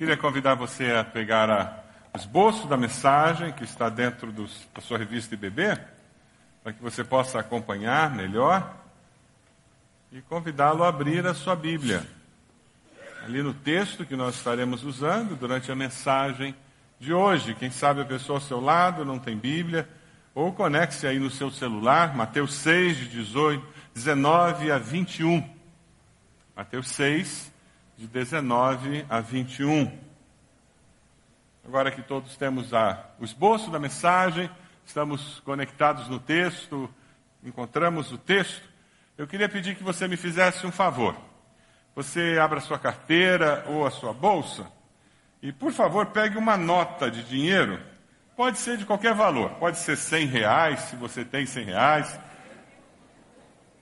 Queria convidar você a pegar a, o esboço da mensagem que está dentro dos, da sua revista bebê, para que você possa acompanhar melhor e convidá-lo a abrir a sua Bíblia. Ali no texto que nós estaremos usando durante a mensagem de hoje. Quem sabe a pessoa ao seu lado não tem Bíblia, ou conecte-se aí no seu celular, Mateus 6, de 18, 19 a 21. Mateus 6, de 19 a 21. Agora que todos temos a, o esboço da mensagem, estamos conectados no texto, encontramos o texto, eu queria pedir que você me fizesse um favor. Você abra sua carteira ou a sua bolsa e, por favor, pegue uma nota de dinheiro. Pode ser de qualquer valor, pode ser 100 reais, se você tem 100 reais.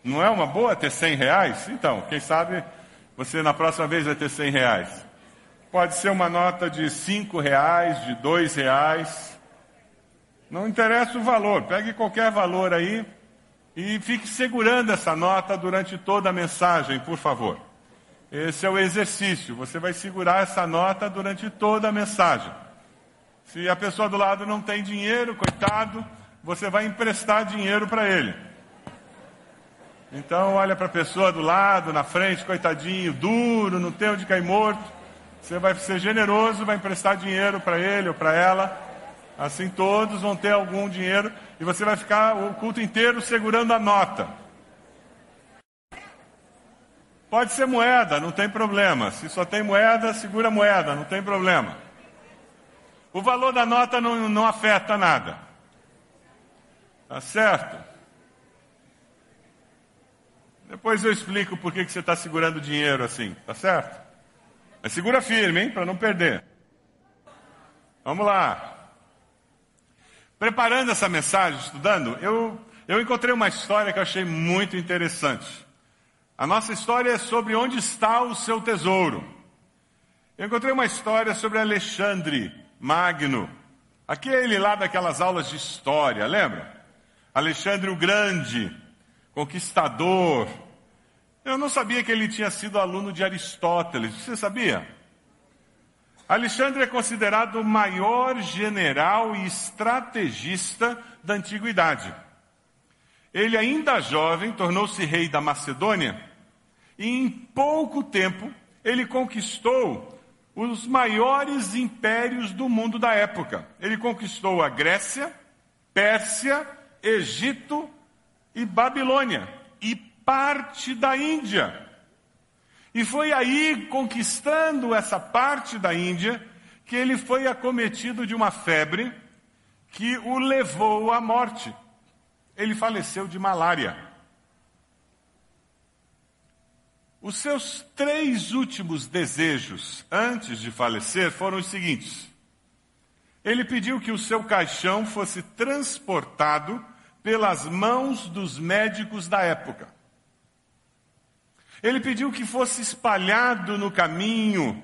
Não é uma boa ter 100 reais? Então, quem sabe você na próxima vez vai ter 100 reais. Pode ser uma nota de 5 reais, de 2 reais. Não interessa o valor, pegue qualquer valor aí e fique segurando essa nota durante toda a mensagem, por favor. Esse é o exercício. Você vai segurar essa nota durante toda a mensagem. Se a pessoa do lado não tem dinheiro, coitado, você vai emprestar dinheiro para ele. Então olha para a pessoa do lado, na frente, coitadinho, duro, não tem onde cair morto. Você vai ser generoso, vai emprestar dinheiro para ele ou para ela. Assim todos vão ter algum dinheiro e você vai ficar o culto inteiro segurando a nota. Pode ser moeda, não tem problema. Se só tem moeda, segura a moeda, não tem problema. O valor da nota não, não afeta nada. Tá certo? Depois eu explico por que, que você está segurando dinheiro assim, tá certo? Mas segura firme, hein, para não perder. Vamos lá. Preparando essa mensagem, estudando, eu, eu encontrei uma história que eu achei muito interessante. A nossa história é sobre onde está o seu tesouro. Eu encontrei uma história sobre Alexandre Magno, aquele lá daquelas aulas de história, lembra? Alexandre o Grande conquistador. Eu não sabia que ele tinha sido aluno de Aristóteles. Você sabia? Alexandre é considerado o maior general e estrategista da antiguidade. Ele, ainda jovem, tornou-se rei da Macedônia e, em pouco tempo, ele conquistou os maiores impérios do mundo da época. Ele conquistou a Grécia, Pérsia, Egito e Babilônia e parte da Índia. E foi aí, conquistando essa parte da Índia, que ele foi acometido de uma febre que o levou à morte. Ele faleceu de malária. Os seus três últimos desejos antes de falecer foram os seguintes. Ele pediu que o seu caixão fosse transportado pelas mãos dos médicos da época. Ele pediu que fosse espalhado no caminho,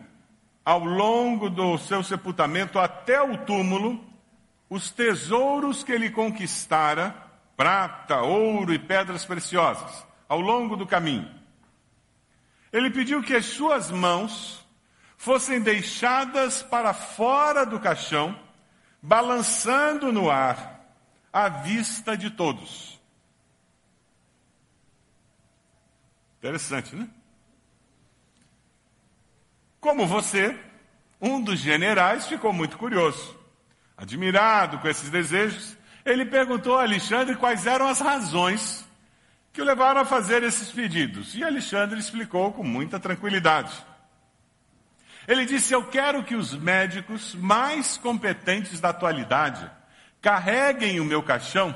ao longo do seu sepultamento até o túmulo, os tesouros que ele conquistara, prata, ouro e pedras preciosas, ao longo do caminho. Ele pediu que as suas mãos fossem deixadas para fora do caixão, balançando no ar, à vista de todos. Interessante, né? Como você, um dos generais ficou muito curioso. Admirado com esses desejos, ele perguntou a Alexandre quais eram as razões que o levaram a fazer esses pedidos. E Alexandre explicou com muita tranquilidade. Ele disse: Eu quero que os médicos mais competentes da atualidade carreguem o meu caixão,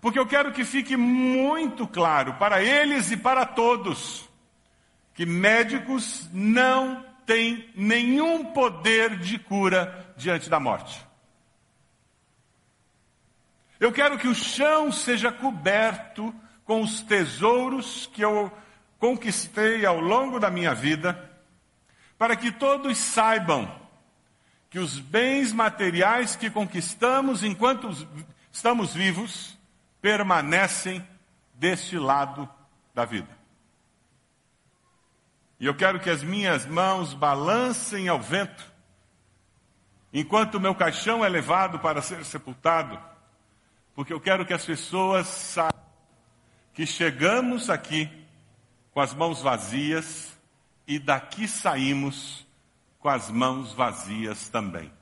porque eu quero que fique muito claro para eles e para todos que médicos não têm nenhum poder de cura diante da morte. Eu quero que o chão seja coberto com os tesouros que eu conquistei ao longo da minha vida, para que todos saibam que os bens materiais que conquistamos enquanto estamos vivos permanecem deste lado da vida. E eu quero que as minhas mãos balancem ao vento, enquanto o meu caixão é levado para ser sepultado, porque eu quero que as pessoas saibam que chegamos aqui com as mãos vazias e daqui saímos com as mãos vazias também.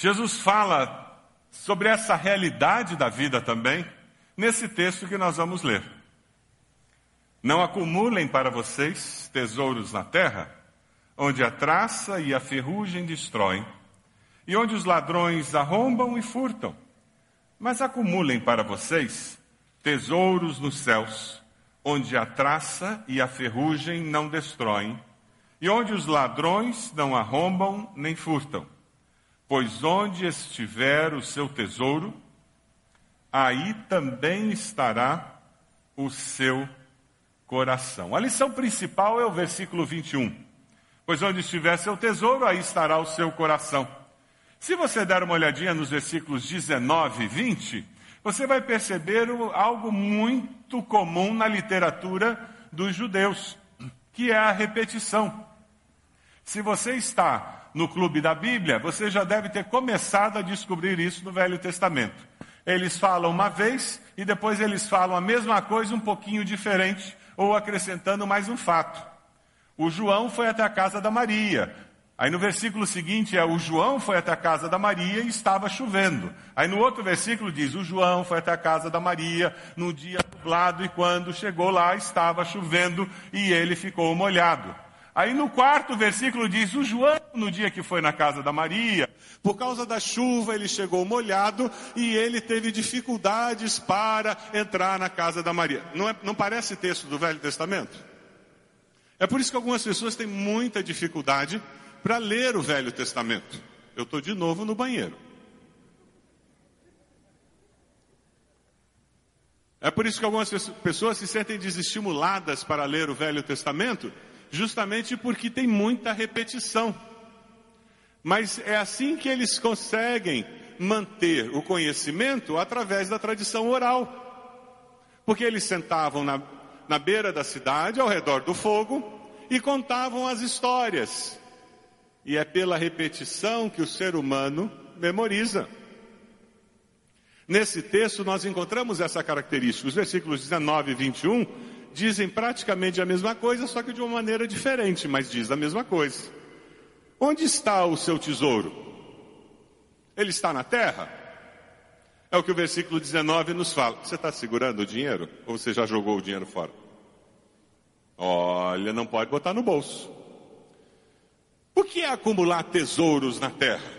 Jesus fala sobre essa realidade da vida também nesse texto que nós vamos ler. Não acumulem para vocês tesouros na terra, onde a traça e a ferrugem destroem, e onde os ladrões arrombam e furtam. Mas acumulem para vocês tesouros nos céus, onde a traça e a ferrugem não destroem, e onde os ladrões não arrombam nem furtam. Pois onde estiver o seu tesouro, aí também estará o seu coração. A lição principal é o versículo 21. Pois onde estiver seu tesouro, aí estará o seu coração. Se você der uma olhadinha nos versículos 19 e 20, você vai perceber algo muito comum na literatura dos judeus, que é a repetição. Se você está no clube da Bíblia, você já deve ter começado a descobrir isso no Velho Testamento. Eles falam uma vez e depois eles falam a mesma coisa um pouquinho diferente ou acrescentando mais um fato. O João foi até a casa da Maria. Aí no versículo seguinte é: O João foi até a casa da Maria e estava chovendo. Aí no outro versículo diz: O João foi até a casa da Maria no dia nublado e quando chegou lá estava chovendo e ele ficou molhado. Aí no quarto versículo diz: O João, no dia que foi na casa da Maria, por causa da chuva, ele chegou molhado e ele teve dificuldades para entrar na casa da Maria. Não, é, não parece texto do Velho Testamento? É por isso que algumas pessoas têm muita dificuldade para ler o Velho Testamento. Eu estou de novo no banheiro. É por isso que algumas pessoas se sentem desestimuladas para ler o Velho Testamento, justamente porque tem muita repetição. Mas é assim que eles conseguem manter o conhecimento através da tradição oral. Porque eles sentavam na, na beira da cidade, ao redor do fogo, e contavam as histórias. E é pela repetição que o ser humano memoriza. Nesse texto nós encontramos essa característica. Os versículos 19 e 21 dizem praticamente a mesma coisa, só que de uma maneira diferente, mas diz a mesma coisa. Onde está o seu tesouro? Ele está na terra? É o que o versículo 19 nos fala. Você está segurando o dinheiro? Ou você já jogou o dinheiro fora? Olha, não pode botar no bolso. O que é acumular tesouros na terra?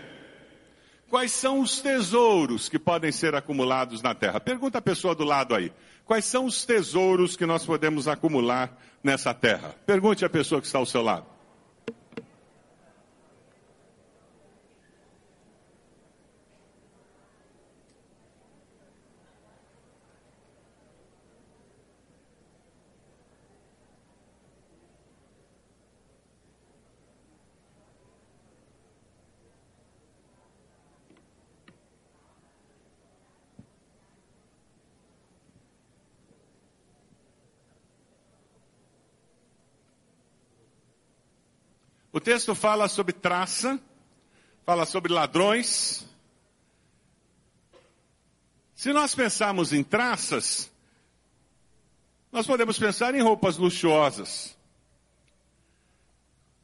Quais são os tesouros que podem ser acumulados na terra? Pergunta a pessoa do lado aí. Quais são os tesouros que nós podemos acumular nessa terra? Pergunte a pessoa que está ao seu lado. O texto fala sobre traça, fala sobre ladrões. Se nós pensarmos em traças, nós podemos pensar em roupas luxuosas.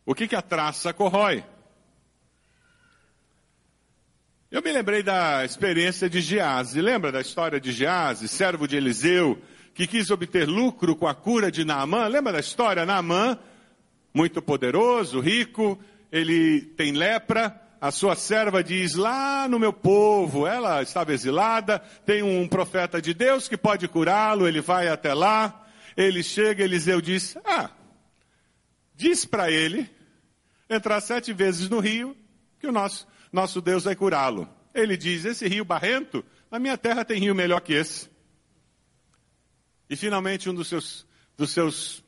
O que, que a traça corrói? Eu me lembrei da experiência de Gease. Lembra da história de Gease, servo de Eliseu, que quis obter lucro com a cura de Naamã? Lembra da história? Naamã muito poderoso, rico, ele tem lepra, a sua serva diz: Lá no meu povo, ela estava exilada, tem um profeta de Deus que pode curá-lo, ele vai até lá, ele chega, Eliseu diz: Ah, diz para ele entrar sete vezes no rio, que o nosso, nosso Deus vai curá-lo. Ele diz: Esse rio barrento, na minha terra tem rio melhor que esse. E finalmente um dos seus, dos seus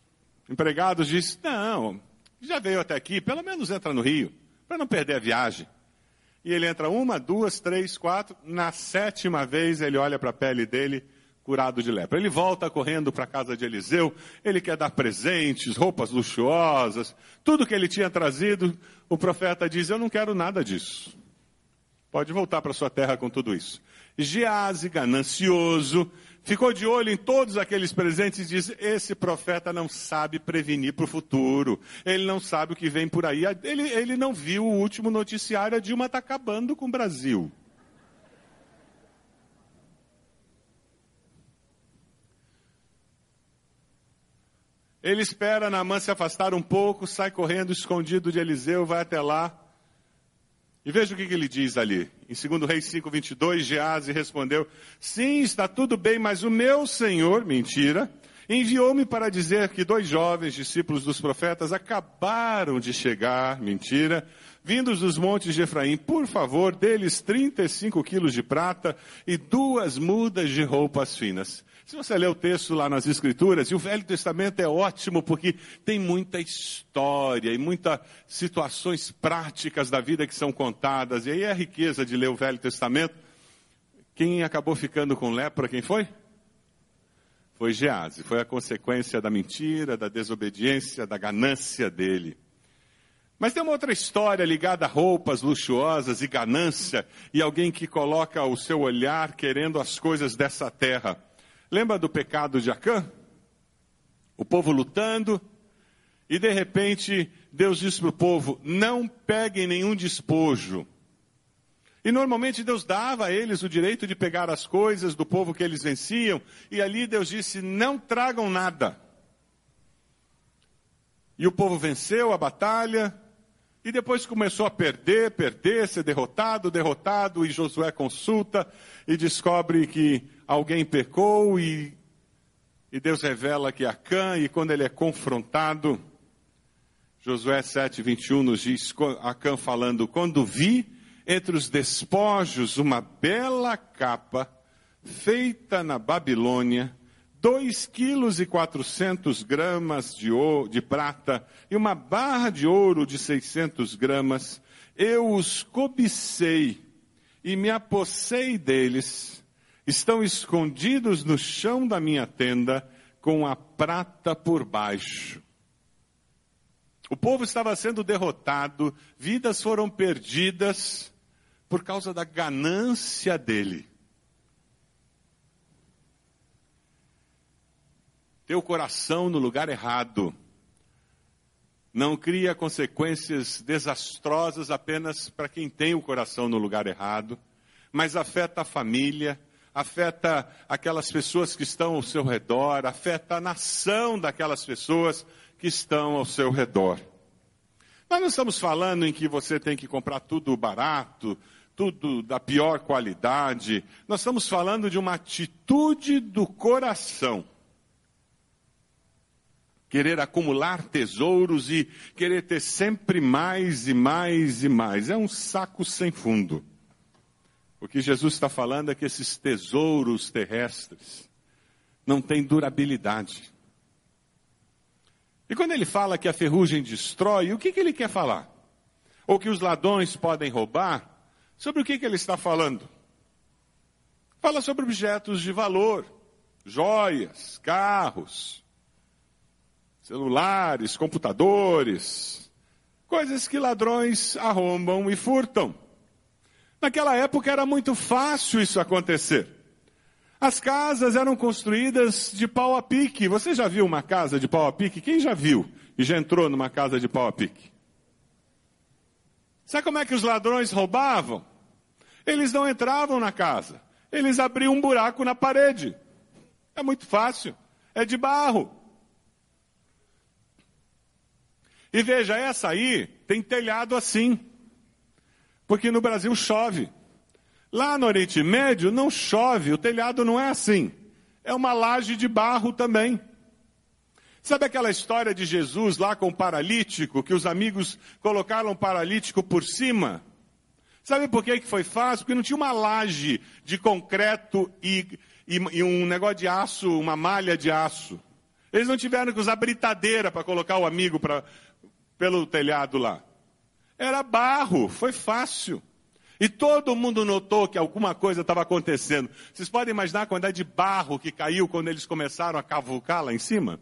empregados disse: Não, já veio até aqui, pelo menos entra no Rio, para não perder a viagem. E ele entra uma, duas, três, quatro. Na sétima vez ele olha para a pele dele curado de lepra. Ele volta correndo para a casa de Eliseu, ele quer dar presentes, roupas luxuosas, tudo que ele tinha trazido, o profeta diz: Eu não quero nada disso. Pode voltar para sua terra com tudo isso. Gease, ganancioso, ficou de olho em todos aqueles presentes e diz: Esse profeta não sabe prevenir para o futuro, ele não sabe o que vem por aí. Ele, ele não viu o último noticiário: a Dilma está acabando com o Brasil. Ele espera Naamã se afastar um pouco, sai correndo escondido de Eliseu, vai até lá. E veja o que, que ele diz ali. Em 2 Reis 5, 22, Geazi respondeu, sim, está tudo bem, mas o meu senhor, mentira, enviou-me para dizer que dois jovens discípulos dos profetas acabaram de chegar, mentira, vindos dos montes de Efraim. Por favor, deles 35 quilos de prata e duas mudas de roupas finas. Se você ler o texto lá nas Escrituras, e o Velho Testamento é ótimo porque tem muita história e muitas situações práticas da vida que são contadas, e aí é a riqueza de ler o Velho Testamento. Quem acabou ficando com lepra, quem foi? Foi Gease, foi a consequência da mentira, da desobediência, da ganância dele. Mas tem uma outra história ligada a roupas luxuosas e ganância, e alguém que coloca o seu olhar querendo as coisas dessa terra. Lembra do pecado de Acã? O povo lutando, e de repente Deus diz para o povo: não peguem nenhum despojo. E normalmente Deus dava a eles o direito de pegar as coisas do povo que eles venciam, e ali Deus disse: não tragam nada. E o povo venceu a batalha, e depois começou a perder, perder, ser derrotado, derrotado, e Josué consulta e descobre que alguém pecou e, e Deus revela que Acã, e quando ele é confrontado, Josué 7, 21 nos diz, Acã falando, quando vi entre os despojos uma bela capa feita na Babilônia, dois quilos e quatrocentos gramas de, ouro, de prata e uma barra de ouro de 600 gramas, eu os cobicei e me apossei deles estão escondidos no chão da minha tenda com a prata por baixo. O povo estava sendo derrotado, vidas foram perdidas por causa da ganância dele. Ter o coração no lugar errado não cria consequências desastrosas apenas para quem tem o coração no lugar errado, mas afeta a família, afeta aquelas pessoas que estão ao seu redor, afeta a nação daquelas pessoas que estão ao seu redor. Nós não estamos falando em que você tem que comprar tudo barato, tudo da pior qualidade. Nós estamos falando de uma atitude do coração. Querer acumular tesouros e querer ter sempre mais e mais e mais. É um saco sem fundo. O que Jesus está falando é que esses tesouros terrestres não têm durabilidade. E quando ele fala que a ferrugem destrói, o que, que ele quer falar? Ou que os ladrões podem roubar? Sobre o que, que ele está falando? Fala sobre objetos de valor, joias, carros, celulares, computadores, coisas que ladrões arrombam e furtam. Naquela época era muito fácil isso acontecer. As casas eram construídas de pau a pique. Você já viu uma casa de pau a pique? Quem já viu e já entrou numa casa de pau a pique? Sabe como é que os ladrões roubavam? Eles não entravam na casa. Eles abriam um buraco na parede. É muito fácil. É de barro. E veja, essa aí tem telhado assim. Porque no Brasil chove. Lá no Oriente Médio não chove, o telhado não é assim. É uma laje de barro também. Sabe aquela história de Jesus lá com o paralítico, que os amigos colocaram o paralítico por cima? Sabe por que foi fácil? Porque não tinha uma laje de concreto e, e, e um negócio de aço, uma malha de aço. Eles não tiveram que usar britadeira para colocar o amigo pra, pelo telhado lá. Era barro, foi fácil. E todo mundo notou que alguma coisa estava acontecendo. Vocês podem imaginar a quantidade de barro que caiu quando eles começaram a cavucar lá em cima?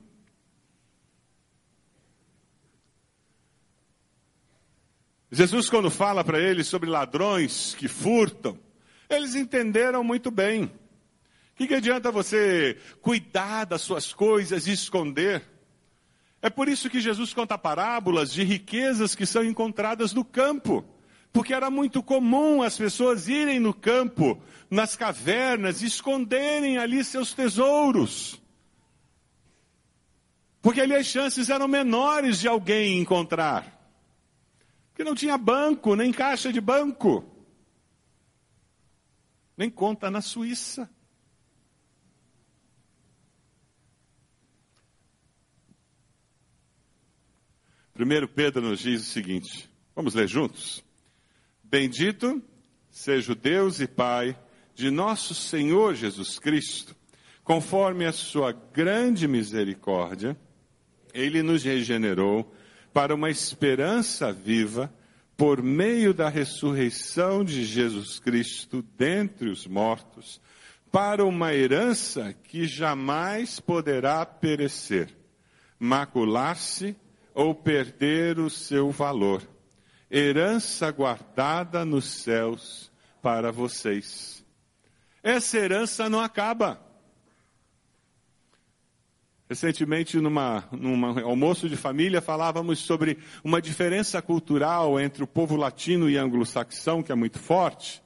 Jesus, quando fala para eles sobre ladrões que furtam, eles entenderam muito bem. O que, que adianta você cuidar das suas coisas e esconder? É por isso que Jesus conta parábolas de riquezas que são encontradas no campo. Porque era muito comum as pessoas irem no campo, nas cavernas, esconderem ali seus tesouros. Porque ali as chances eram menores de alguém encontrar. Porque não tinha banco, nem caixa de banco, nem conta na Suíça. Primeiro Pedro nos diz o seguinte, vamos ler juntos? Bendito seja o Deus e Pai de nosso Senhor Jesus Cristo, conforme a sua grande misericórdia, ele nos regenerou para uma esperança viva por meio da ressurreição de Jesus Cristo dentre os mortos, para uma herança que jamais poderá perecer, macular-se ou perder o seu valor. Herança guardada nos céus para vocês. Essa herança não acaba. Recentemente, numa, num almoço de família, falávamos sobre uma diferença cultural entre o povo latino e anglo-saxão, que é muito forte.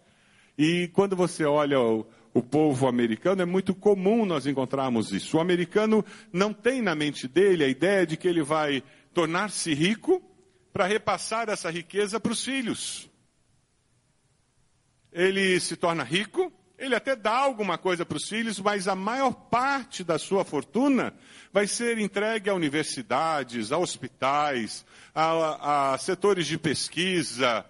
E quando você olha o, o povo americano, é muito comum nós encontrarmos isso. O americano não tem na mente dele a ideia de que ele vai tornar-se rico para repassar essa riqueza para os filhos. Ele se torna rico ele até dá alguma coisa para os filhos, mas a maior parte da sua fortuna vai ser entregue a universidades, a hospitais, a, a setores de pesquisa,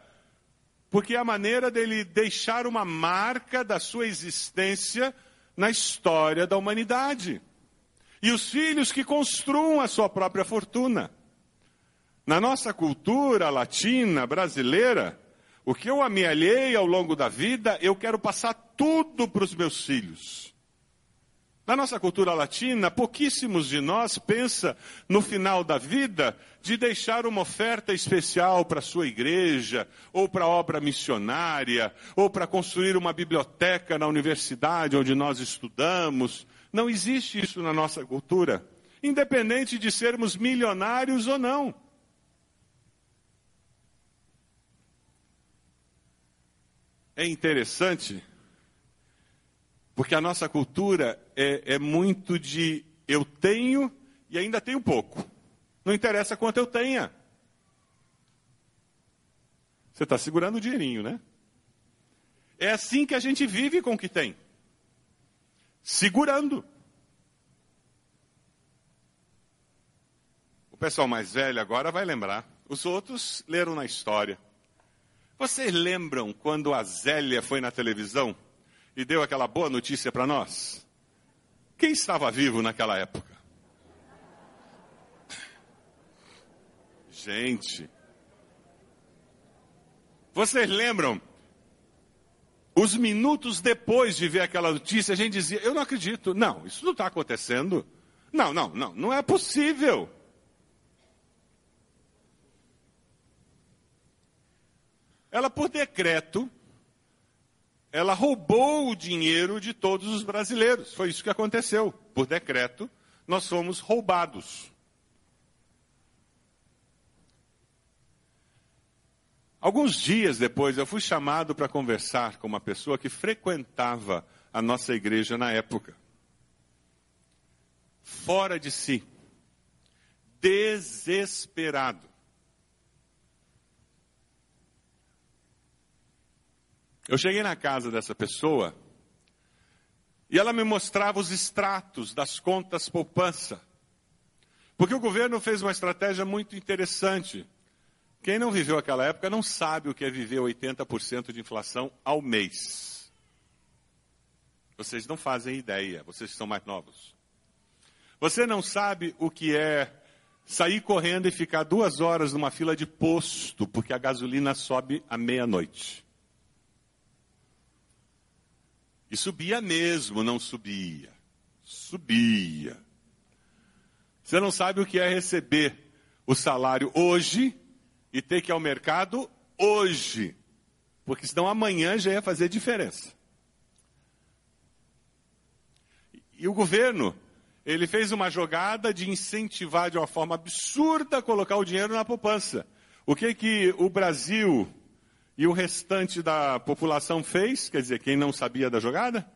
porque é a maneira dele deixar uma marca da sua existência na história da humanidade. E os filhos que construam a sua própria fortuna. Na nossa cultura latina, brasileira, o que eu amealhei ao longo da vida, eu quero passar tudo para os meus filhos. Na nossa cultura latina, pouquíssimos de nós pensa no final da vida de deixar uma oferta especial para a sua igreja, ou para obra missionária, ou para construir uma biblioteca na universidade onde nós estudamos. Não existe isso na nossa cultura, independente de sermos milionários ou não. É interessante, porque a nossa cultura é, é muito de eu tenho e ainda tenho pouco. Não interessa quanto eu tenha. Você está segurando o dinheirinho, né? É assim que a gente vive com o que tem. Segurando. O pessoal mais velho agora vai lembrar. Os outros leram na história. Vocês lembram quando a Zélia foi na televisão e deu aquela boa notícia para nós? Quem estava vivo naquela época? Gente. Vocês lembram? Os minutos depois de ver aquela notícia, a gente dizia: Eu não acredito. Não, isso não está acontecendo. Não, não, não, não é possível. Ela, por decreto, ela roubou o dinheiro de todos os brasileiros. Foi isso que aconteceu. Por decreto, nós fomos roubados. Alguns dias depois, eu fui chamado para conversar com uma pessoa que frequentava a nossa igreja na época. Fora de si. Desesperado. Eu cheguei na casa dessa pessoa e ela me mostrava os extratos das contas poupança. Porque o governo fez uma estratégia muito interessante. Quem não viveu aquela época não sabe o que é viver 80% de inflação ao mês. Vocês não fazem ideia, vocês são mais novos. Você não sabe o que é sair correndo e ficar duas horas numa fila de posto, porque a gasolina sobe à meia-noite. E subia mesmo, não subia. Subia. Você não sabe o que é receber o salário hoje e ter que ir ao mercado hoje. Porque senão amanhã já ia fazer diferença. E o governo, ele fez uma jogada de incentivar de uma forma absurda colocar o dinheiro na poupança. O que que o Brasil e o restante da população fez? Quer dizer, quem não sabia da jogada?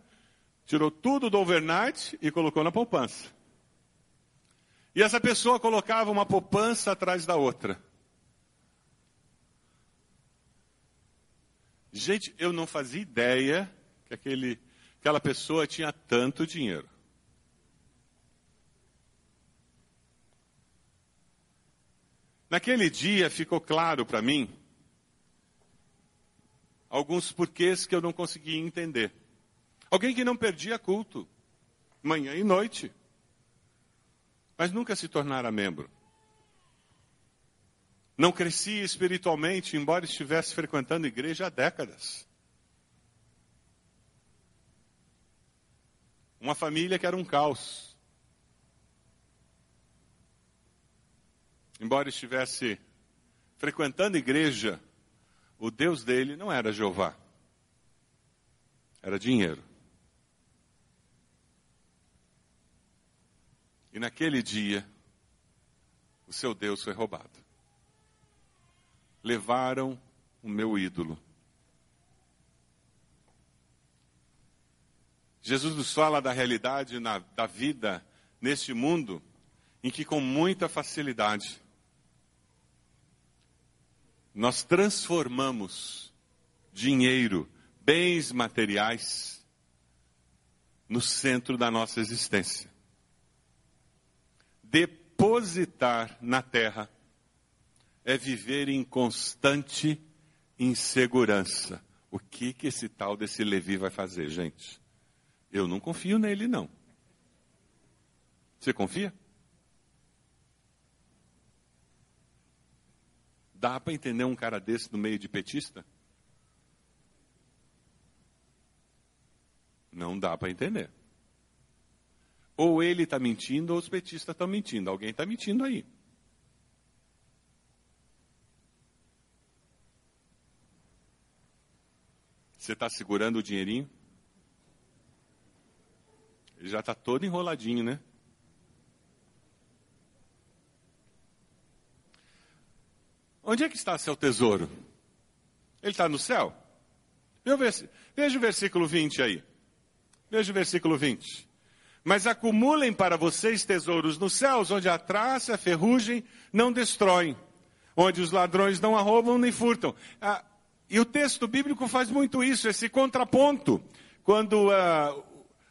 Tirou tudo do overnight e colocou na poupança. E essa pessoa colocava uma poupança atrás da outra. Gente, eu não fazia ideia que aquele, aquela pessoa tinha tanto dinheiro. Naquele dia ficou claro para mim alguns porquês que eu não conseguia entender. Alguém que não perdia culto, manhã e noite, mas nunca se tornara membro. Não crescia espiritualmente, embora estivesse frequentando igreja há décadas. Uma família que era um caos. Embora estivesse frequentando igreja, o Deus dele não era Jeová, era dinheiro. E naquele dia, o seu Deus foi roubado levaram o meu ídolo. Jesus nos fala da realidade na, da vida neste mundo, em que com muita facilidade nós transformamos dinheiro, bens materiais, no centro da nossa existência. Depositar na terra é viver em constante insegurança. O que que esse tal desse Levi vai fazer, gente? Eu não confio nele, não. Você confia? Dá para entender um cara desse no meio de petista? Não dá para entender. Ou ele está mentindo, ou os petistas estão mentindo. Alguém está mentindo aí. Você está segurando o dinheirinho? Ele já está todo enroladinho, né? Onde é que está seu tesouro? Ele está no céu? Veja o versículo 20 aí. Veja o versículo 20. Mas acumulem para vocês tesouros nos céus, onde a traça a ferrugem não destroem, onde os ladrões não arrombam nem furtam. Ah, e o texto bíblico faz muito isso, esse contraponto. Quando uh,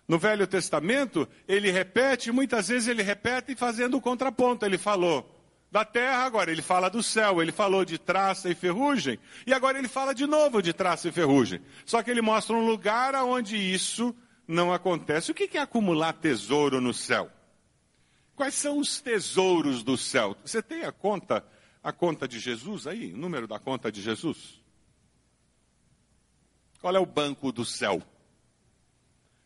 no Velho Testamento ele repete, muitas vezes ele repete fazendo o contraponto. Ele falou da terra, agora ele fala do céu, ele falou de traça e ferrugem, e agora ele fala de novo de traça e ferrugem. Só que ele mostra um lugar onde isso não acontece. O que é acumular tesouro no céu? Quais são os tesouros do céu? Você tem a conta, a conta de Jesus aí, o número da conta de Jesus? Qual é o banco do céu?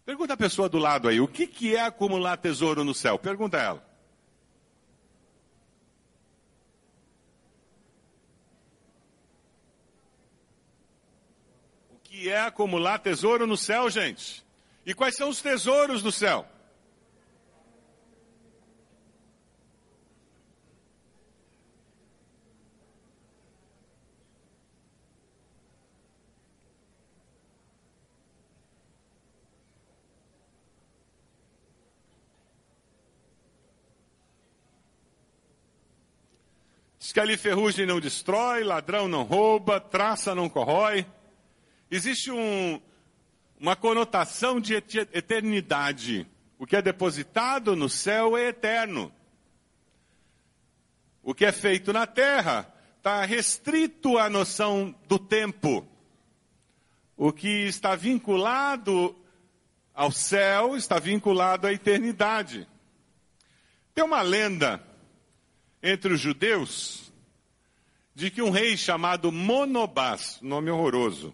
Pergunta a pessoa do lado aí, o que, que é acumular tesouro no céu? Pergunta ela. Que é acumular tesouro no céu, gente? E quais são os tesouros do céu? Diz que ali ferrugem não destrói, ladrão não rouba, traça não corrói. Existe um, uma conotação de eternidade. O que é depositado no céu é eterno. O que é feito na terra está restrito à noção do tempo. O que está vinculado ao céu está vinculado à eternidade. Tem uma lenda entre os judeus de que um rei chamado Monobás, nome horroroso,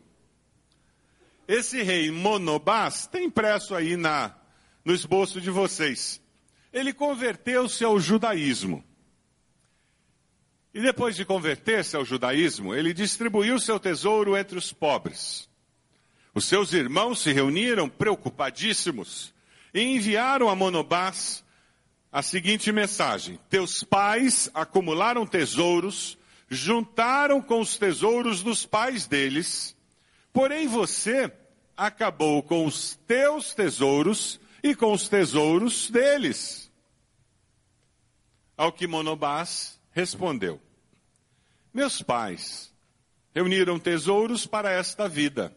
esse rei Monobás tem impresso aí na, no esboço de vocês. Ele converteu-se ao judaísmo. E depois de converter-se ao judaísmo, ele distribuiu seu tesouro entre os pobres. Os seus irmãos se reuniram preocupadíssimos e enviaram a Monobás a seguinte mensagem: Teus pais acumularam tesouros, juntaram com os tesouros dos pais deles, porém você acabou com os teus tesouros e com os tesouros deles. Ao que Monobás respondeu: Meus pais reuniram tesouros para esta vida.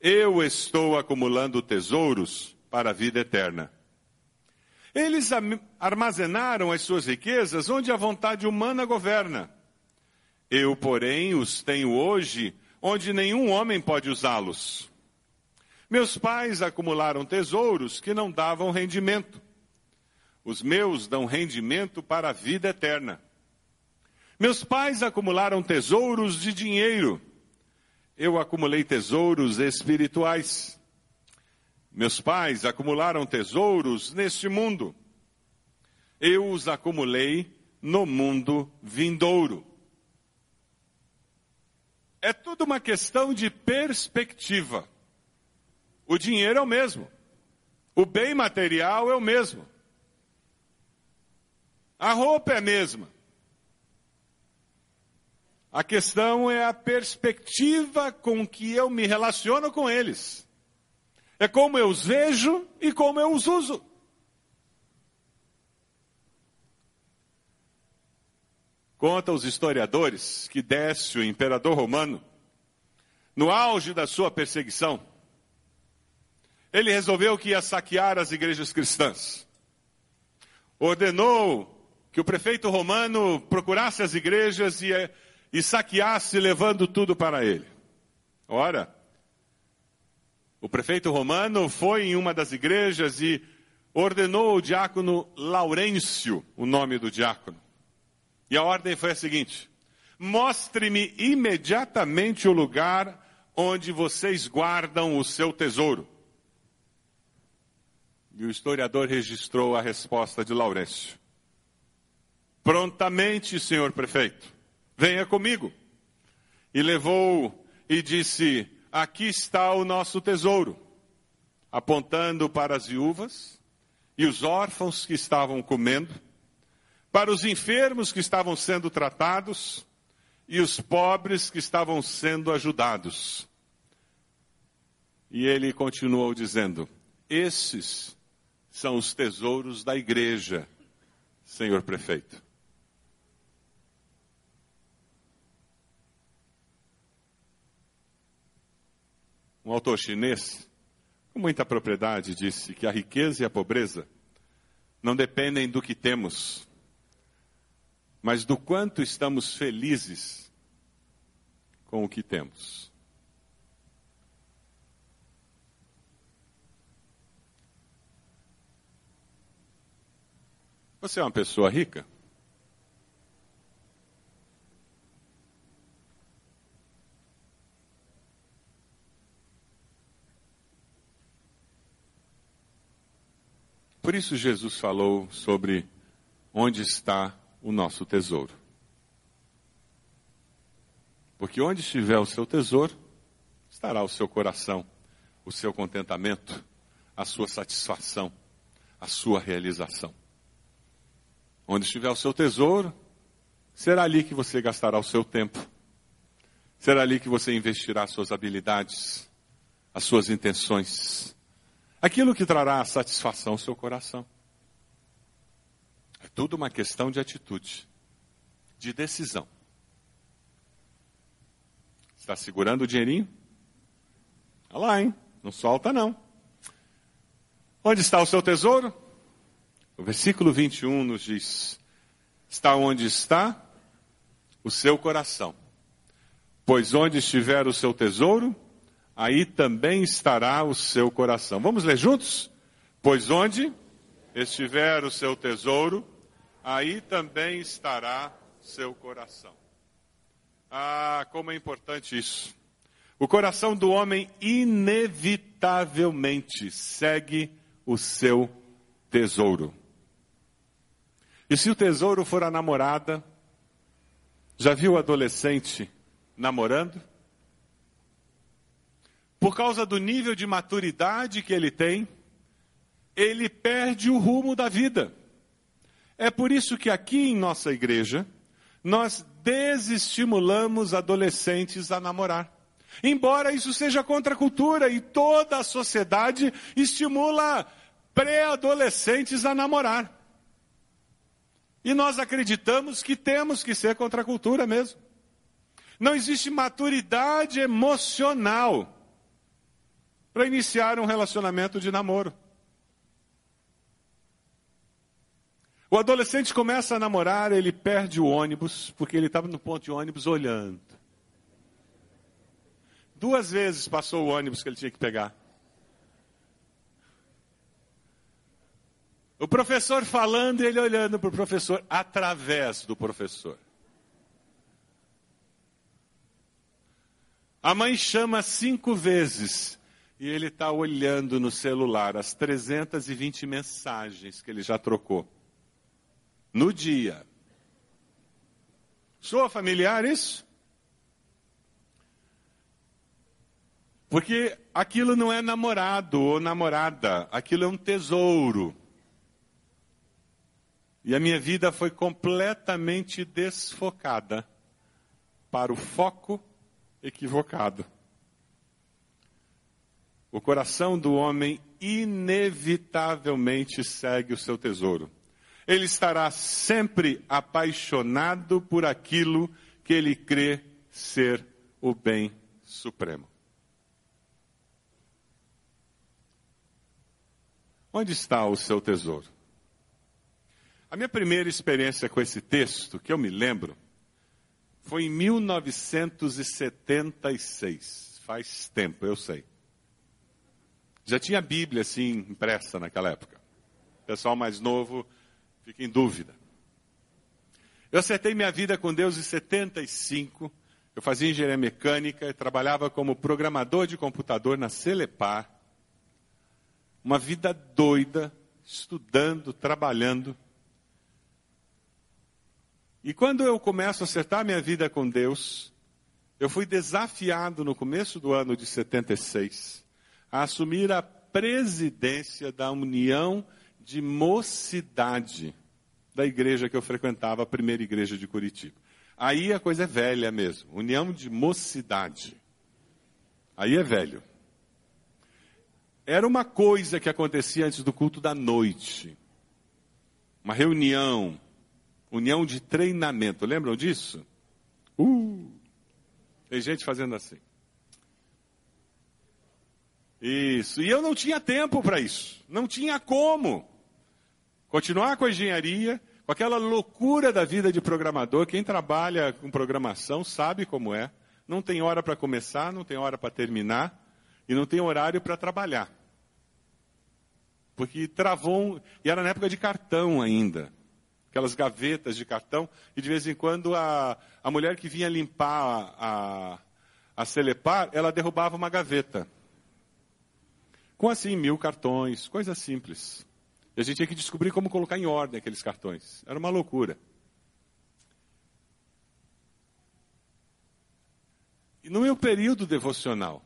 Eu estou acumulando tesouros para a vida eterna. Eles armazenaram as suas riquezas onde a vontade humana governa. Eu, porém, os tenho hoje onde nenhum homem pode usá-los. Meus pais acumularam tesouros que não davam rendimento. Os meus dão rendimento para a vida eterna. Meus pais acumularam tesouros de dinheiro. Eu acumulei tesouros espirituais. Meus pais acumularam tesouros neste mundo. Eu os acumulei no mundo vindouro. É tudo uma questão de perspectiva. O dinheiro é o mesmo. O bem material é o mesmo. A roupa é a mesma. A questão é a perspectiva com que eu me relaciono com eles. É como eu os vejo e como eu os uso. Conta os historiadores que Décio, imperador romano, no auge da sua perseguição, ele resolveu que ia saquear as igrejas cristãs. Ordenou que o prefeito romano procurasse as igrejas e e saqueasse, levando tudo para ele. Ora, o prefeito romano foi em uma das igrejas e ordenou ao diácono Laurêncio, o nome do diácono. E a ordem foi a seguinte: mostre-me imediatamente o lugar onde vocês guardam o seu tesouro. E o historiador registrou a resposta de Laurêncio. Prontamente, senhor prefeito venha comigo. E levou e disse: Aqui está o nosso tesouro, apontando para as viúvas e os órfãos que estavam comendo, para os enfermos que estavam sendo tratados e os pobres que estavam sendo ajudados. E ele continuou dizendo: Esses são os tesouros da igreja, senhor prefeito. Um autor chinês, com muita propriedade, disse que a riqueza e a pobreza não dependem do que temos, mas do quanto estamos felizes com o que temos. Você é uma pessoa rica? Por isso Jesus falou sobre onde está o nosso tesouro. Porque onde estiver o seu tesouro, estará o seu coração, o seu contentamento, a sua satisfação, a sua realização. Onde estiver o seu tesouro, será ali que você gastará o seu tempo. Será ali que você investirá suas habilidades, as suas intenções, Aquilo que trará satisfação ao seu coração. É tudo uma questão de atitude, de decisão. Está segurando o dinheirinho? Olha lá, hein? Não solta, não. Onde está o seu tesouro? O versículo 21 nos diz: Está onde está o seu coração. Pois onde estiver o seu tesouro, aí também estará o seu coração. Vamos ler juntos? Pois onde estiver o seu tesouro, aí também estará seu coração. Ah, como é importante isso. O coração do homem inevitavelmente segue o seu tesouro. E se o tesouro for a namorada, já viu o adolescente namorando? Por causa do nível de maturidade que ele tem, ele perde o rumo da vida. É por isso que aqui em nossa igreja, nós desestimulamos adolescentes a namorar. Embora isso seja contra a cultura e toda a sociedade estimula pré-adolescentes a namorar. E nós acreditamos que temos que ser contra a cultura mesmo. Não existe maturidade emocional para iniciar um relacionamento de namoro. O adolescente começa a namorar, ele perde o ônibus, porque ele estava no ponto de ônibus olhando. Duas vezes passou o ônibus que ele tinha que pegar. O professor falando e ele olhando para o professor através do professor. A mãe chama cinco vezes e ele está olhando no celular as 320 mensagens que ele já trocou. No dia. Soa familiar isso? Porque aquilo não é namorado ou namorada, aquilo é um tesouro. E a minha vida foi completamente desfocada para o foco equivocado. O coração do homem inevitavelmente segue o seu tesouro. Ele estará sempre apaixonado por aquilo que ele crê ser o bem supremo. Onde está o seu tesouro? A minha primeira experiência com esse texto, que eu me lembro, foi em 1976. Faz tempo, eu sei. Já tinha Bíblia assim impressa naquela época. O pessoal mais novo fica em dúvida. Eu acertei minha vida com Deus em 75. Eu fazia engenharia mecânica e trabalhava como programador de computador na Celepar. Uma vida doida, estudando, trabalhando. E quando eu começo a acertar minha vida com Deus, eu fui desafiado no começo do ano de 76 a assumir a presidência da União de Mocidade da igreja que eu frequentava, a primeira igreja de Curitiba. Aí a coisa é velha mesmo, União de Mocidade. Aí é velho. Era uma coisa que acontecia antes do culto da noite. Uma reunião União de treinamento, lembram disso? Uh, tem gente fazendo assim. Isso, e eu não tinha tempo para isso, não tinha como. Continuar com a engenharia, com aquela loucura da vida de programador, quem trabalha com programação sabe como é. Não tem hora para começar, não tem hora para terminar, e não tem horário para trabalhar. Porque travou, e era na época de cartão ainda aquelas gavetas de cartão, e de vez em quando a, a mulher que vinha limpar a, a, a Celepar, ela derrubava uma gaveta. Com assim, mil cartões, coisa simples. E a gente tinha que descobrir como colocar em ordem aqueles cartões. Era uma loucura. E no meu período devocional,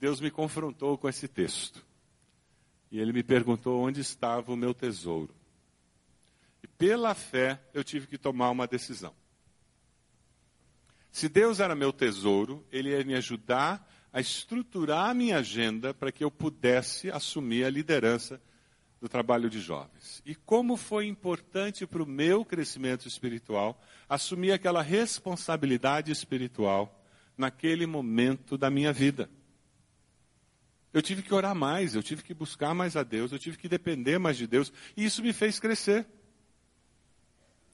Deus me confrontou com esse texto. E ele me perguntou onde estava o meu tesouro. E pela fé eu tive que tomar uma decisão. Se Deus era meu tesouro, Ele ia me ajudar a estruturar a minha agenda para que eu pudesse assumir a liderança do trabalho de jovens. E como foi importante para o meu crescimento espiritual assumir aquela responsabilidade espiritual naquele momento da minha vida. Eu tive que orar mais, eu tive que buscar mais a Deus, eu tive que depender mais de Deus, e isso me fez crescer.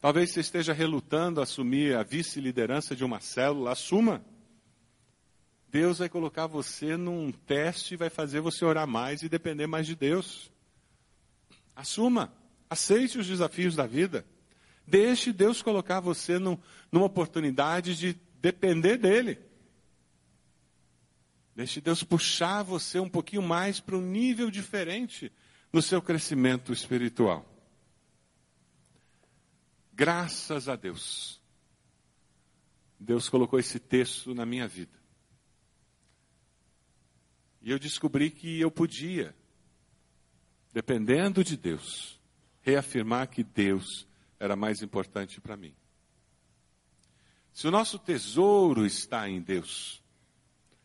Talvez você esteja relutando a assumir a vice-liderança de uma célula, assuma. Deus vai colocar você num teste e vai fazer você orar mais e depender mais de Deus. Assuma, aceite os desafios da vida. Deixe Deus colocar você num, numa oportunidade de depender dEle. Deixe Deus puxar você um pouquinho mais para um nível diferente no seu crescimento espiritual. Graças a Deus. Deus colocou esse texto na minha vida. E eu descobri que eu podia, dependendo de Deus, reafirmar que Deus era mais importante para mim. Se o nosso tesouro está em Deus,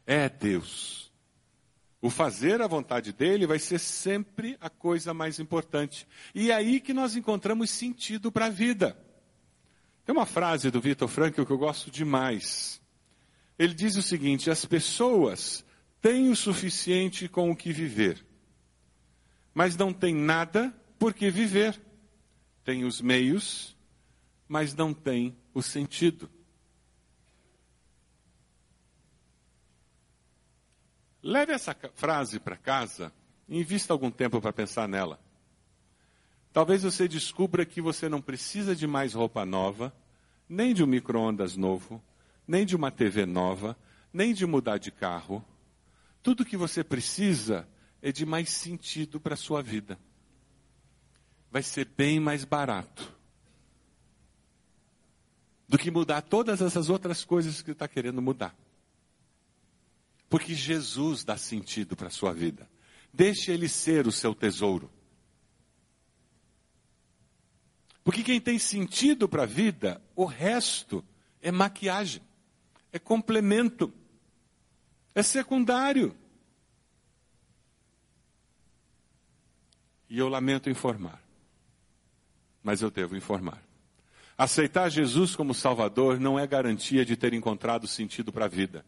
é Deus. O fazer a vontade dele vai ser sempre a coisa mais importante. E é aí que nós encontramos sentido para a vida. Tem uma frase do Vitor Frankl que eu gosto demais. Ele diz o seguinte: as pessoas têm o suficiente com o que viver, mas não têm nada por que viver. Tem os meios, mas não tem o sentido. Leve essa frase para casa e invista algum tempo para pensar nela. Talvez você descubra que você não precisa de mais roupa nova, nem de um micro-ondas novo, nem de uma TV nova, nem de mudar de carro. Tudo que você precisa é de mais sentido para a sua vida. Vai ser bem mais barato do que mudar todas essas outras coisas que está querendo mudar. Porque Jesus dá sentido para a sua vida. Deixe ele ser o seu tesouro. Porque quem tem sentido para a vida, o resto é maquiagem, é complemento, é secundário. E eu lamento informar, mas eu devo informar. Aceitar Jesus como Salvador não é garantia de ter encontrado sentido para a vida.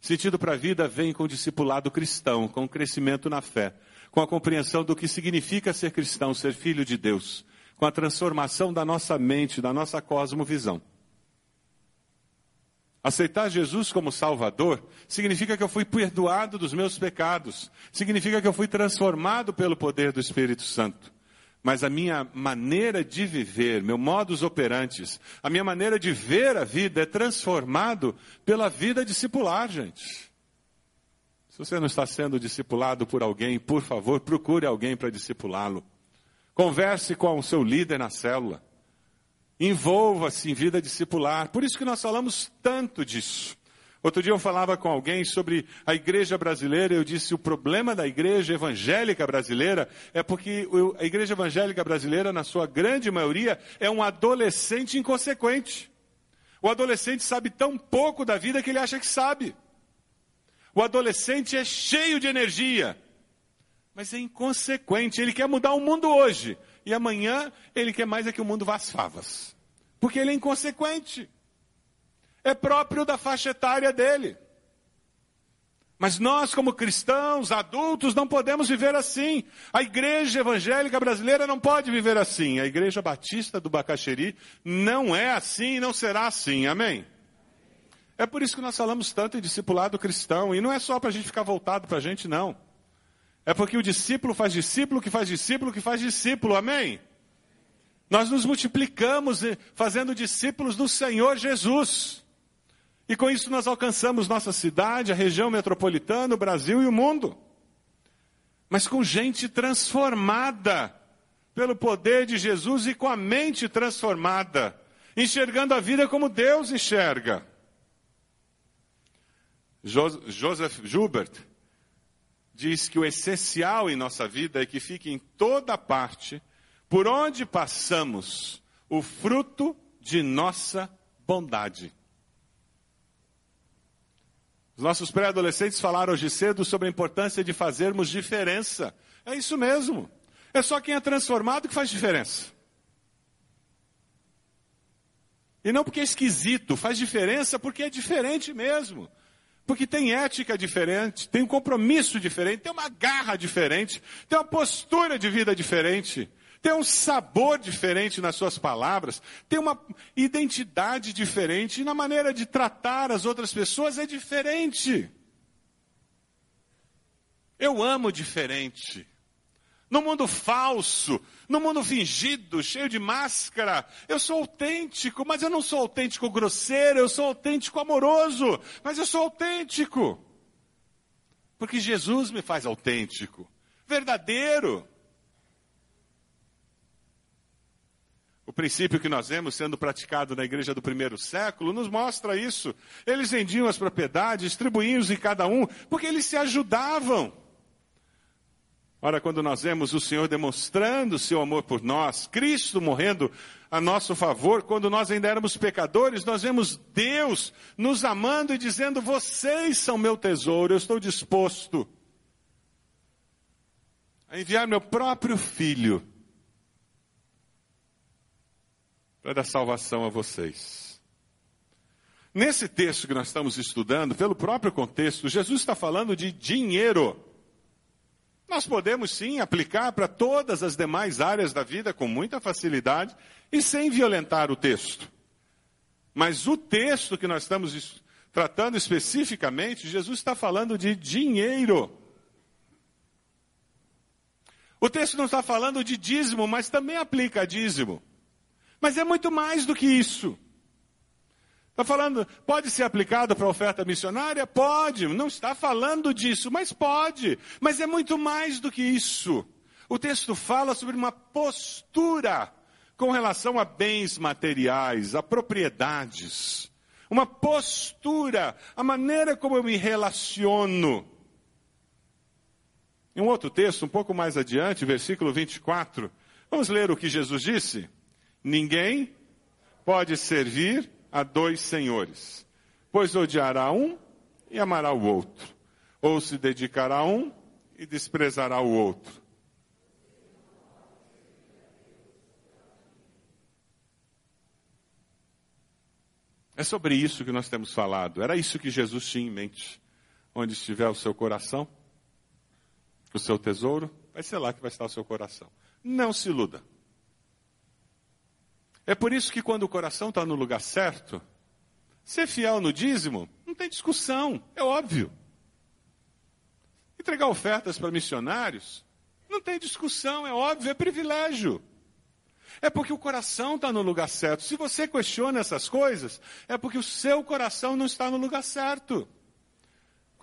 Sentido para a vida vem com o discipulado cristão, com o crescimento na fé, com a compreensão do que significa ser cristão, ser filho de Deus, com a transformação da nossa mente, da nossa cosmovisão. Aceitar Jesus como Salvador significa que eu fui perdoado dos meus pecados, significa que eu fui transformado pelo poder do Espírito Santo mas a minha maneira de viver, meu modus operantes, a minha maneira de ver a vida é transformado pela vida discipular, gente. Se você não está sendo discipulado por alguém, por favor, procure alguém para discipulá-lo. Converse com o seu líder na célula. Envolva-se em vida discipular. Por isso que nós falamos tanto disso. Outro dia eu falava com alguém sobre a igreja brasileira, eu disse o problema da igreja evangélica brasileira é porque a igreja evangélica brasileira, na sua grande maioria, é um adolescente inconsequente. O adolescente sabe tão pouco da vida que ele acha que sabe. O adolescente é cheio de energia, mas é inconsequente. Ele quer mudar o mundo hoje e amanhã ele quer mais é que o mundo vá às favas, porque ele é inconsequente é próprio da faixa etária dele. Mas nós, como cristãos, adultos, não podemos viver assim. A igreja evangélica brasileira não pode viver assim. A igreja batista do Bacaxeri não é assim e não será assim. Amém? É por isso que nós falamos tanto em discipulado cristão. E não é só para a gente ficar voltado para a gente, não. É porque o discípulo faz discípulo que faz discípulo que faz discípulo. Amém? Nós nos multiplicamos fazendo discípulos do Senhor Jesus. E com isso nós alcançamos nossa cidade, a região metropolitana, o Brasil e o mundo. Mas com gente transformada pelo poder de Jesus e com a mente transformada, enxergando a vida como Deus enxerga. Joseph Joubert diz que o essencial em nossa vida é que fique em toda parte, por onde passamos, o fruto de nossa bondade. Os nossos pré-adolescentes falaram hoje cedo sobre a importância de fazermos diferença. É isso mesmo. É só quem é transformado que faz diferença. E não porque é esquisito, faz diferença porque é diferente mesmo. Porque tem ética diferente, tem um compromisso diferente, tem uma garra diferente, tem uma postura de vida diferente tem um sabor diferente nas suas palavras, tem uma identidade diferente e na maneira de tratar as outras pessoas é diferente. Eu amo diferente. No mundo falso, no mundo fingido, cheio de máscara, eu sou autêntico, mas eu não sou autêntico grosseiro, eu sou autêntico amoroso, mas eu sou autêntico. Porque Jesus me faz autêntico, verdadeiro. O princípio que nós vemos sendo praticado na igreja do primeiro século nos mostra isso. Eles vendiam as propriedades, distribuíam-os em cada um, porque eles se ajudavam. Ora, quando nós vemos o Senhor demonstrando o seu amor por nós, Cristo morrendo a nosso favor, quando nós ainda éramos pecadores, nós vemos Deus nos amando e dizendo: Vocês são meu tesouro, eu estou disposto a enviar meu próprio filho para dar salvação a vocês. Nesse texto que nós estamos estudando, pelo próprio contexto, Jesus está falando de dinheiro. Nós podemos sim aplicar para todas as demais áreas da vida com muita facilidade e sem violentar o texto. Mas o texto que nós estamos tratando especificamente, Jesus está falando de dinheiro. O texto não está falando de dízimo, mas também aplica dízimo. Mas é muito mais do que isso. Está falando, pode ser aplicado para oferta missionária? Pode, não está falando disso, mas pode. Mas é muito mais do que isso. O texto fala sobre uma postura com relação a bens materiais, a propriedades. Uma postura, a maneira como eu me relaciono. Em um outro texto, um pouco mais adiante, versículo 24, vamos ler o que Jesus disse? Ninguém pode servir a dois senhores, pois odiará um e amará o outro, ou se dedicará a um e desprezará o outro. É sobre isso que nós temos falado. Era isso que Jesus tinha em mente. Onde estiver o seu coração, o seu tesouro, vai ser lá que vai estar o seu coração. Não se iluda. É por isso que quando o coração está no lugar certo, ser fiel no dízimo, não tem discussão, é óbvio. Entregar ofertas para missionários, não tem discussão, é óbvio, é privilégio. É porque o coração está no lugar certo. Se você questiona essas coisas, é porque o seu coração não está no lugar certo.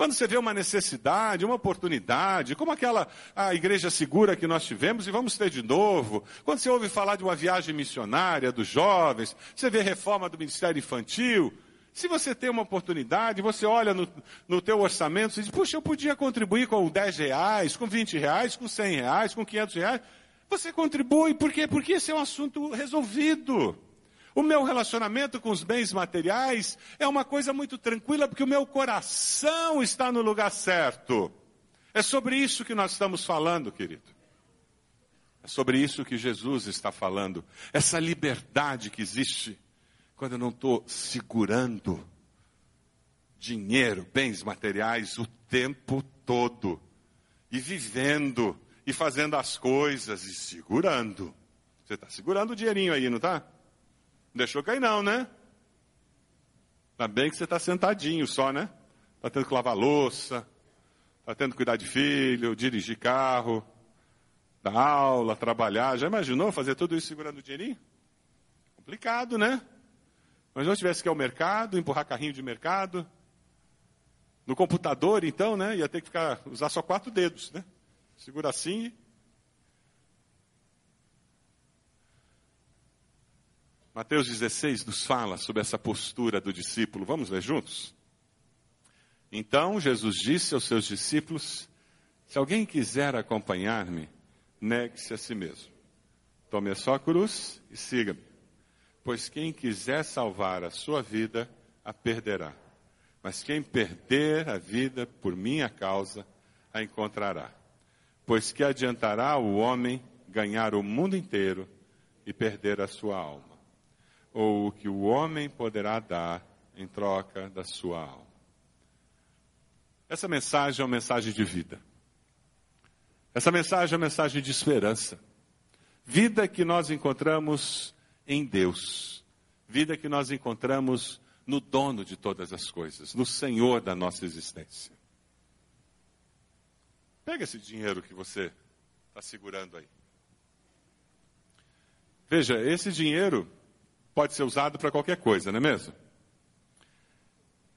Quando você vê uma necessidade, uma oportunidade, como aquela a igreja segura que nós tivemos e vamos ter de novo, quando você ouve falar de uma viagem missionária dos jovens, você vê reforma do ministério infantil, se você tem uma oportunidade, você olha no, no teu orçamento e diz, puxa, eu podia contribuir com 10 reais, com 20 reais, com 100 reais, com 500 reais. Você contribui, por quê? Porque esse é um assunto resolvido. O meu relacionamento com os bens materiais é uma coisa muito tranquila, porque o meu coração está no lugar certo. É sobre isso que nós estamos falando, querido. É sobre isso que Jesus está falando. Essa liberdade que existe quando eu não estou segurando dinheiro, bens materiais o tempo todo. E vivendo, e fazendo as coisas, e segurando. Você está segurando o dinheirinho aí, não está? Deixou cair não, né? Ainda bem que você está sentadinho só, né? Está tendo que lavar louça, está tendo que cuidar de filho, dirigir carro, dar aula, trabalhar. Já imaginou fazer tudo isso segurando o dinheirinho? Complicado, né? Mas não tivesse que ir ao mercado, empurrar carrinho de mercado. No computador, então, né? Ia ter que ficar, usar só quatro dedos, né? Segura assim Mateus 16 nos fala sobre essa postura do discípulo. Vamos ler juntos? Então Jesus disse aos seus discípulos: Se alguém quiser acompanhar-me, negue-se a si mesmo. Tome a sua cruz e siga-me. Pois quem quiser salvar a sua vida, a perderá. Mas quem perder a vida por minha causa, a encontrará. Pois que adiantará o homem ganhar o mundo inteiro e perder a sua alma? Ou o que o homem poderá dar em troca da sua alma. Essa mensagem é uma mensagem de vida. Essa mensagem é uma mensagem de esperança. Vida que nós encontramos em Deus. Vida que nós encontramos no dono de todas as coisas, no Senhor da nossa existência. Pega esse dinheiro que você está segurando aí. Veja, esse dinheiro pode ser usado para qualquer coisa, não é mesmo?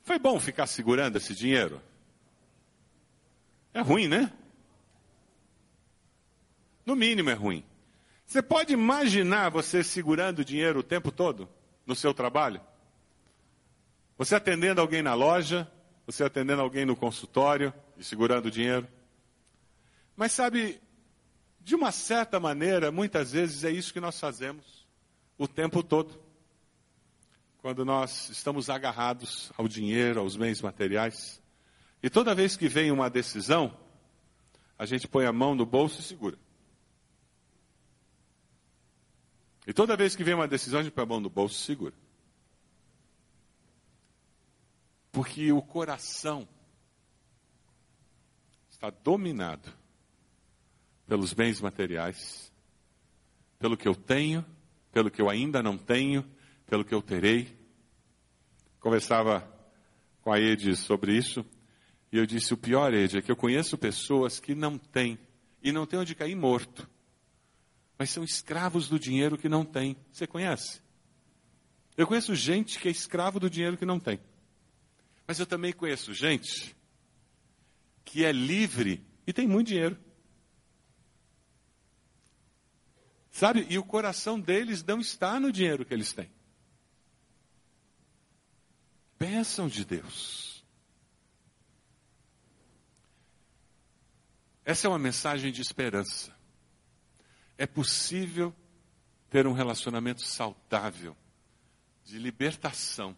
Foi bom ficar segurando esse dinheiro? É ruim, né? No mínimo é ruim. Você pode imaginar você segurando dinheiro o tempo todo no seu trabalho? Você atendendo alguém na loja, você atendendo alguém no consultório e segurando dinheiro. Mas sabe, de uma certa maneira, muitas vezes é isso que nós fazemos o tempo todo. Quando nós estamos agarrados ao dinheiro, aos bens materiais. E toda vez que vem uma decisão, a gente põe a mão no bolso e segura. E toda vez que vem uma decisão, a gente põe a mão no bolso e segura. Porque o coração está dominado pelos bens materiais, pelo que eu tenho, pelo que eu ainda não tenho, pelo que eu terei. Conversava com a Ed sobre isso, e eu disse: o pior, Ed, é que eu conheço pessoas que não têm, e não têm onde cair morto, mas são escravos do dinheiro que não têm. Você conhece? Eu conheço gente que é escravo do dinheiro que não tem. Mas eu também conheço gente que é livre e tem muito dinheiro. Sabe? E o coração deles não está no dinheiro que eles têm. Bênção de Deus. Essa é uma mensagem de esperança. É possível ter um relacionamento saudável, de libertação,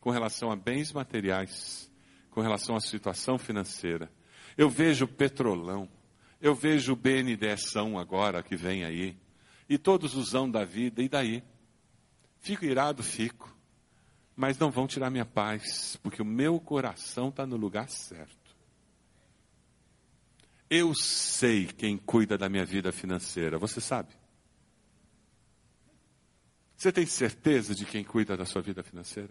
com relação a bens materiais, com relação à situação financeira. Eu vejo o Petrolão, eu vejo o BNDESão agora que vem aí, e todos os da vida, e daí? Fico irado, fico, mas não vão tirar minha paz, porque o meu coração está no lugar certo. Eu sei quem cuida da minha vida financeira, você sabe? Você tem certeza de quem cuida da sua vida financeira?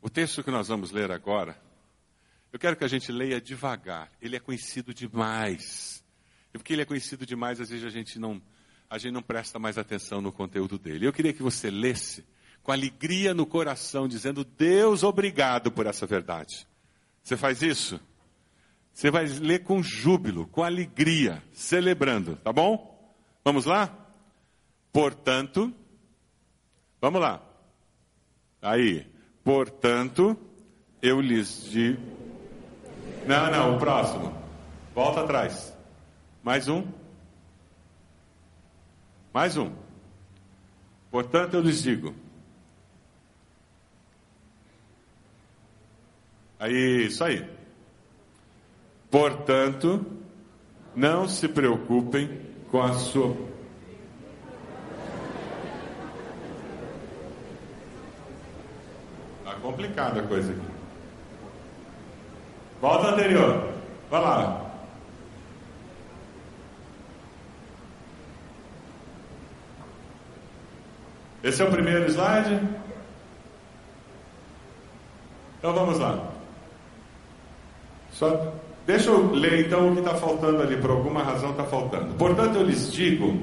O texto que nós vamos ler agora, eu quero que a gente leia devagar. Ele é conhecido demais. E porque ele é conhecido demais, às vezes a gente não, a gente não presta mais atenção no conteúdo dele. Eu queria que você lesse com alegria no coração, dizendo: Deus, obrigado por essa verdade. Você faz isso? Você vai ler com júbilo, com alegria, celebrando, tá bom? Vamos lá? Portanto, vamos lá. Aí, Portanto, eu lhes digo. Não, não, o próximo. Volta atrás. Mais um. Mais um. Portanto, eu lhes digo. Aí, isso aí. Portanto, não se preocupem com a sua complicada a coisa aqui. Volta anterior. Vai lá. Esse é o primeiro slide. Então vamos lá. Só deixa eu ler então o que está faltando ali, por alguma razão está faltando. Portanto, eu lhes digo: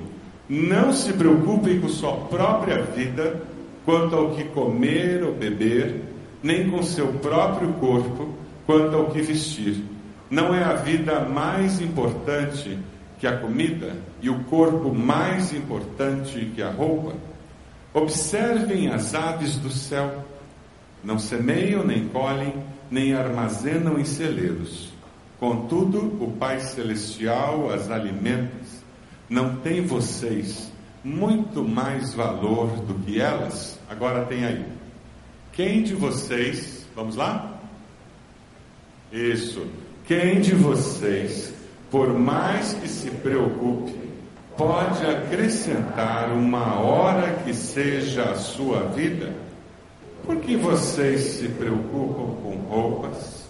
não se preocupem com sua própria vida quanto ao que comer ou beber, nem com seu próprio corpo quanto ao que vestir. Não é a vida mais importante que a comida e o corpo mais importante que a roupa? Observem as aves do céu. Não semeiam, nem colhem, nem armazenam em celeiros. Contudo, o Pai Celestial as alimenta. Não tem vocês muito mais valor do que elas? Agora tem aí. Quem de vocês, vamos lá? Isso. Quem de vocês, por mais que se preocupe, pode acrescentar uma hora que seja a sua vida? Por que vocês se preocupam com roupas?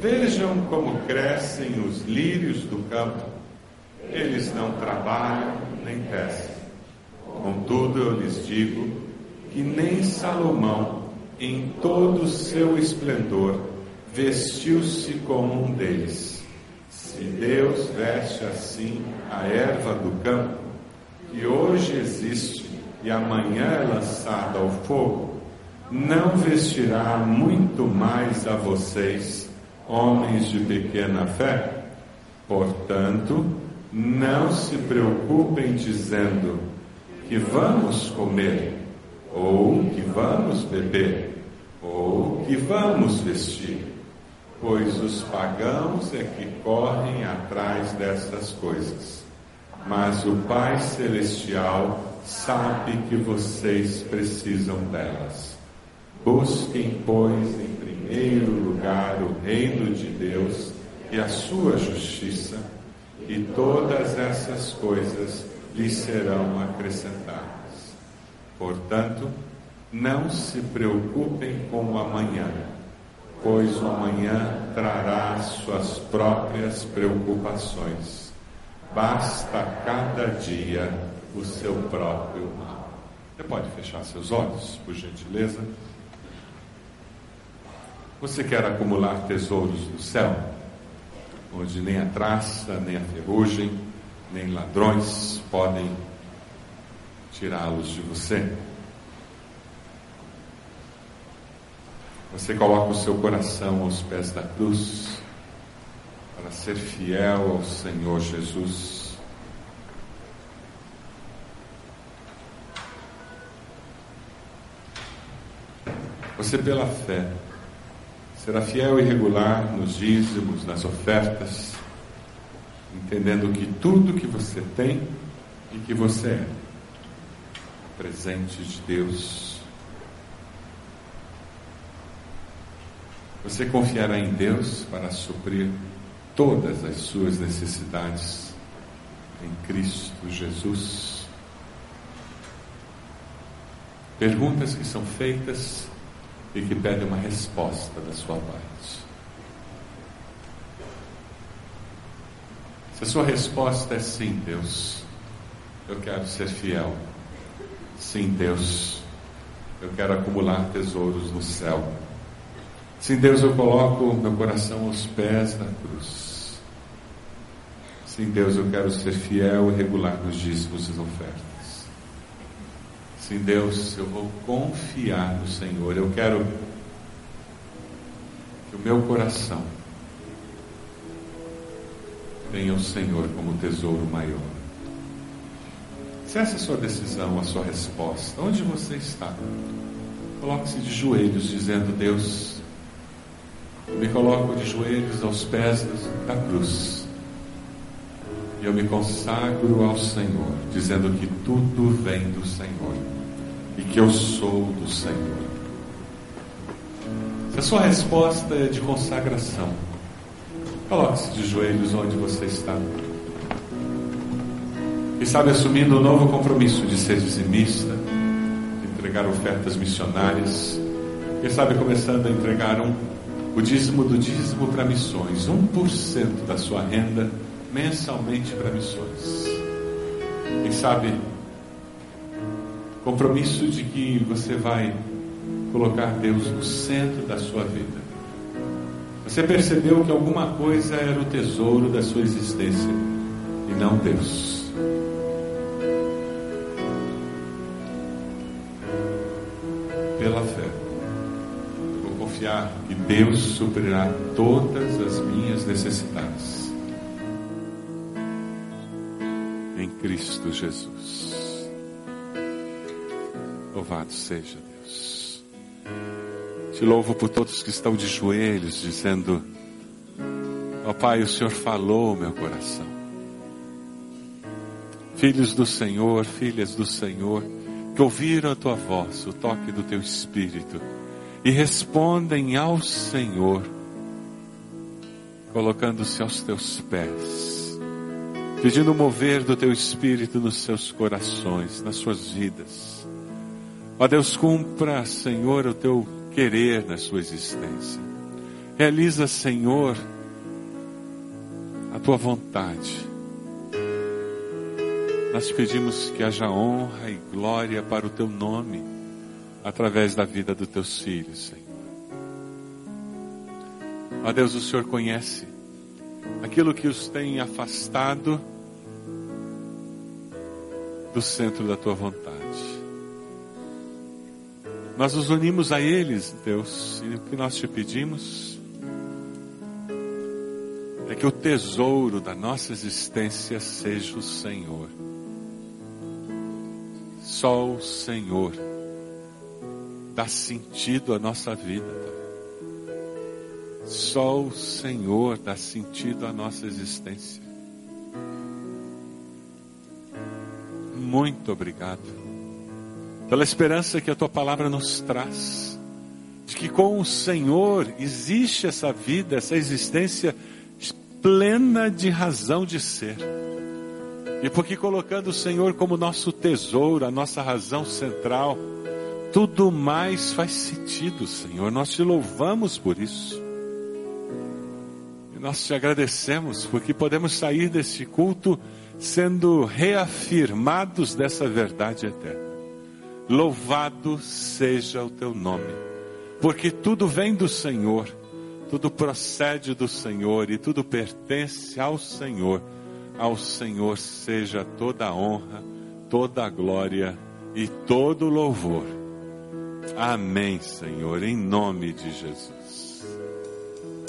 Vejam como crescem os lírios do campo. Eles não trabalham nem tecem. Contudo, eu lhes digo que nem Salomão, em todo o seu esplendor, vestiu-se como um deles. Se Deus veste assim a erva do campo, que hoje existe e amanhã é lançada ao fogo, não vestirá muito mais a vocês, homens de pequena fé? Portanto, não se preocupem dizendo que vamos comer, ou que vamos beber, ou que vamos vestir, pois os pagãos é que correm atrás dessas coisas. Mas o Pai Celestial sabe que vocês precisam delas. Busquem, pois, em primeiro lugar o reino de Deus e a sua justiça, e todas essas coisas lhes serão acrescentadas. Portanto, não se preocupem com o amanhã, pois o amanhã trará suas próprias preocupações. Basta cada dia o seu próprio mal. Você pode fechar seus olhos, por gentileza? Você quer acumular tesouros no céu, onde nem a traça, nem a ferrugem, nem ladrões podem tirá-los de você? Você coloca o seu coração aos pés da cruz para ser fiel ao Senhor Jesus. Você, pela fé, será fiel e regular nos dízimos, nas ofertas, entendendo que tudo que você tem e que você é, presente de Deus. Você confiará em Deus para suprir todas as suas necessidades em Cristo Jesus. Perguntas que são feitas e que pede uma resposta da sua parte. Se a sua resposta é sim, Deus, eu quero ser fiel. Sim, Deus, eu quero acumular tesouros no céu. Sim, Deus, eu coloco meu coração aos pés da cruz. Sim, Deus, eu quero ser fiel e regular nos dízimos e ofertas. Sim, Deus, eu vou confiar no Senhor. Eu quero que o meu coração tenha o Senhor como tesouro maior. Se essa é a sua decisão, a sua resposta, onde você está? Coloque-se de joelhos, dizendo: Deus, eu me coloco de joelhos aos pés da cruz. E eu me consagro ao Senhor, dizendo que tudo vem do Senhor e que eu sou do Senhor. Se a sua resposta é de consagração, coloque-se de joelhos onde você está. E sabe, assumindo um novo compromisso de ser dizimista, de entregar ofertas missionárias, quem sabe começando a entregar um, o dízimo do dízimo para missões, 1% da sua renda mensalmente para missões. Quem sabe Compromisso de que você vai colocar Deus no centro da sua vida. Você percebeu que alguma coisa era o tesouro da sua existência e não Deus. Pela fé, eu vou confiar que Deus suprirá todas as minhas necessidades. Em Cristo Jesus. Louvado seja Deus. Te louvo por todos que estão de joelhos, dizendo: Ó oh, Pai, o Senhor falou meu coração. Filhos do Senhor, filhas do Senhor, que ouviram a tua voz, o toque do teu espírito, e respondem ao Senhor, colocando-se aos teus pés, pedindo o mover do teu espírito nos seus corações, nas suas vidas Ó Deus, cumpra, Senhor, o teu querer na sua existência. Realiza, Senhor, a tua vontade. Nós pedimos que haja honra e glória para o teu nome, através da vida dos teus filhos, Senhor. Ó Deus, o Senhor conhece aquilo que os tem afastado do centro da tua vontade. Nós nos unimos a eles, Deus, e o que nós te pedimos é que o tesouro da nossa existência seja o Senhor. Só o Senhor dá sentido à nossa vida. Só o Senhor dá sentido à nossa existência. Muito obrigado pela esperança que a tua palavra nos traz, de que com o Senhor existe essa vida, essa existência plena de razão de ser. E porque colocando o Senhor como nosso tesouro, a nossa razão central, tudo mais faz sentido, Senhor. Nós te louvamos por isso. E nós te agradecemos porque podemos sair deste culto sendo reafirmados dessa verdade eterna. Louvado seja o teu nome, porque tudo vem do Senhor, tudo procede do Senhor e tudo pertence ao Senhor. Ao Senhor seja toda a honra, toda a glória e todo o louvor. Amém, Senhor, em nome de Jesus.